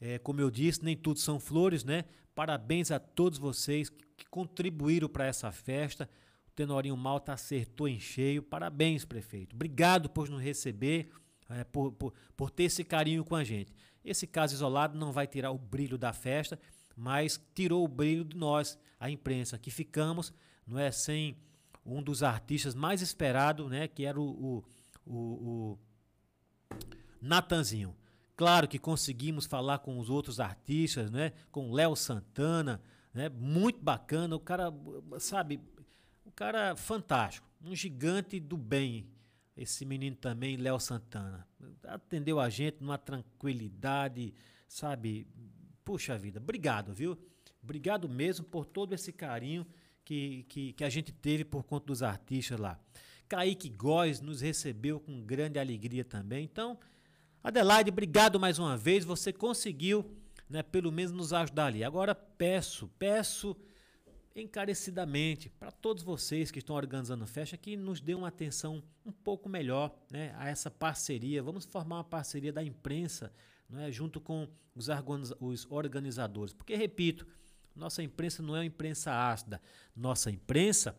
Speaker 1: é, como eu disse, nem tudo são flores, né? Parabéns a todos vocês que contribuíram para essa festa. Tenorinho Malta acertou em cheio. Parabéns, prefeito. Obrigado por nos receber, é, por, por, por ter esse carinho com a gente. Esse caso isolado não vai tirar o brilho da festa, mas tirou o brilho de nós, a imprensa, que ficamos, não é, sem um dos artistas mais esperados, né, que era o, o, o, o Natanzinho. Claro que conseguimos falar com os outros artistas, né, com Léo Santana, né, muito bacana, o cara, sabe, o cara fantástico, um gigante do bem, esse menino também, Léo Santana. Atendeu a gente numa tranquilidade, sabe? Puxa vida, obrigado, viu? Obrigado mesmo por todo esse carinho que, que, que a gente teve por conta dos artistas lá. Kaique Góes nos recebeu com grande alegria também. Então, Adelaide, obrigado mais uma vez. Você conseguiu, né, pelo menos nos ajudar ali. Agora peço, peço encarecidamente para todos vocês que estão organizando festa que nos dê uma atenção um pouco melhor né, a essa parceria. Vamos formar uma parceria da imprensa não é, junto com os, os organizadores. Porque, repito, nossa imprensa não é uma imprensa ácida. Nossa imprensa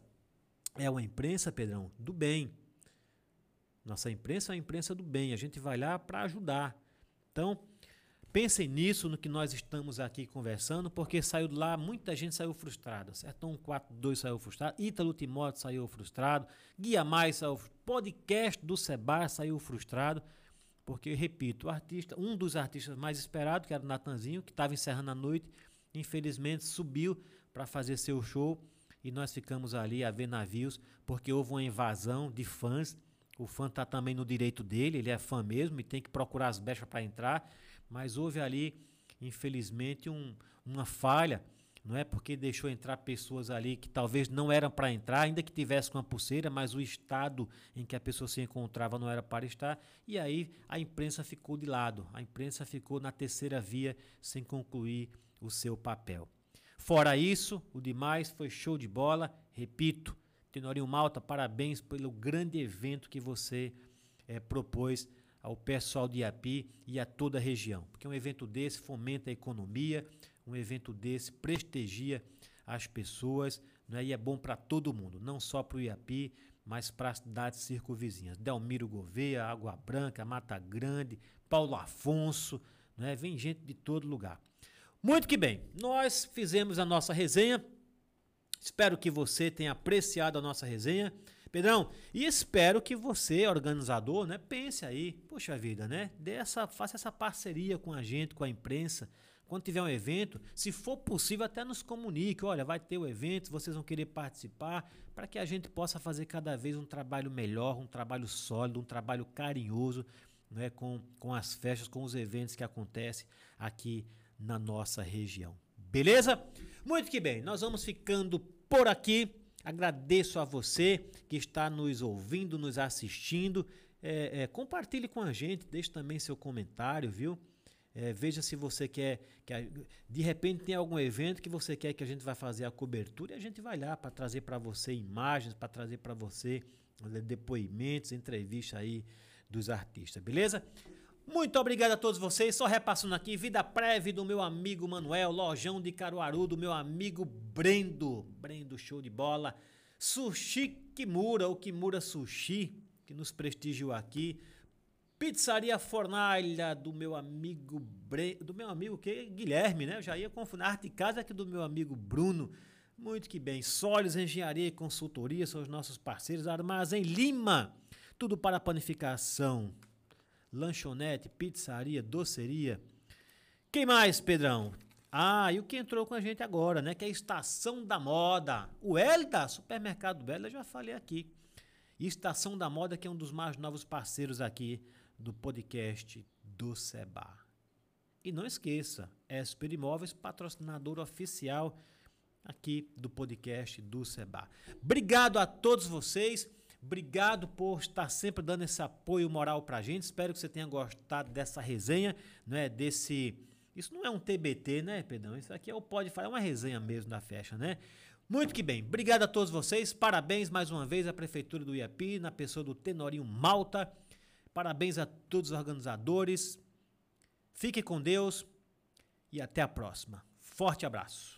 Speaker 1: é uma imprensa, Pedrão, do bem. Nossa imprensa é uma imprensa do bem. A gente vai lá para ajudar. Então, pensem nisso, no que nós estamos aqui conversando, porque saiu de lá, muita gente saiu frustrada. Sertão 42 saiu frustrado, Ítalo Timóteo saiu frustrado, Guia Mais saiu podcast do Sebar saiu frustrado. Porque, repito, o artista, um dos artistas mais esperados, que era o Natanzinho, que estava encerrando a noite, infelizmente subiu para fazer seu show e nós ficamos ali a ver navios porque houve uma invasão de fãs. O fã está também no direito dele, ele é fã mesmo e tem que procurar as brechas para entrar, mas houve ali, infelizmente, um, uma falha, não é? Porque deixou entrar pessoas ali que talvez não eram para entrar, ainda que tivesse com a pulseira, mas o estado em que a pessoa se encontrava não era para estar, e aí a imprensa ficou de lado, a imprensa ficou na terceira via sem concluir o seu papel. Fora isso, o demais foi show de bola. Repito, Tenorinho Malta, parabéns pelo grande evento que você é, propôs ao pessoal de Iapi e a toda a região. Porque um evento desse fomenta a economia, um evento desse prestigia as pessoas né, e é bom para todo mundo, não só para o Iapi, mas para as cidades circunvizinhas. Delmiro Gouveia, Água Branca, Mata Grande, Paulo Afonso, né, vem gente de todo lugar. Muito que bem, nós fizemos a nossa resenha. Espero que você tenha apreciado a nossa resenha. Pedrão, e espero que você, organizador, né, pense aí, poxa vida, né? Faça essa parceria com a gente, com a imprensa. Quando tiver um evento, se for possível, até nos comunique. Olha, vai ter o evento, vocês vão querer participar, para que a gente possa fazer cada vez um trabalho melhor, um trabalho sólido, um trabalho carinhoso né, com, com as festas, com os eventos que acontecem aqui na nossa região. Beleza? Muito que bem, nós vamos ficando por aqui. Agradeço a você que está nos ouvindo, nos assistindo. É, é, compartilhe com a gente, deixe também seu comentário, viu? É, veja se você quer que a, de repente tem algum evento que você quer que a gente vai fazer a cobertura e a gente vai lá para trazer para você imagens, para trazer para você depoimentos, entrevistas aí dos artistas, beleza? Muito obrigado a todos vocês. Só repassando aqui, vida prévia do meu amigo Manuel, lojão de Caruaru, do meu amigo Brendo. Brendo, show de bola. Sushi Kimura, ou Kimura Sushi, que nos prestigiou aqui. Pizzaria Fornalha do meu amigo Bre... do meu amigo que Guilherme, né? Eu já ia confundir arte casa aqui do meu amigo Bruno. Muito que bem. Solis Engenharia e Consultoria são os nossos parceiros. Armazém Lima, tudo para panificação. Lanchonete, pizzaria, doceria. Quem mais, Pedrão? Ah, e o que entrou com a gente agora, né? Que é a Estação da Moda. O Elda, Supermercado Elda, já falei aqui. Estação da Moda, que é um dos mais novos parceiros aqui do podcast do Seba. E não esqueça, Esper Imóveis, patrocinador oficial aqui do podcast do Seba. Obrigado a todos vocês. Obrigado por estar sempre dando esse apoio moral pra gente. Espero que você tenha gostado dessa resenha, né? Desse. Isso não é um TBT, né, Pedrão? Isso aqui é o Pode Falar, é uma resenha mesmo da festa, né? Muito que bem. Obrigado a todos vocês. Parabéns mais uma vez à Prefeitura do Iapi, na pessoa do Tenorinho Malta. Parabéns a todos os organizadores. Fique com Deus e até a próxima. Forte abraço.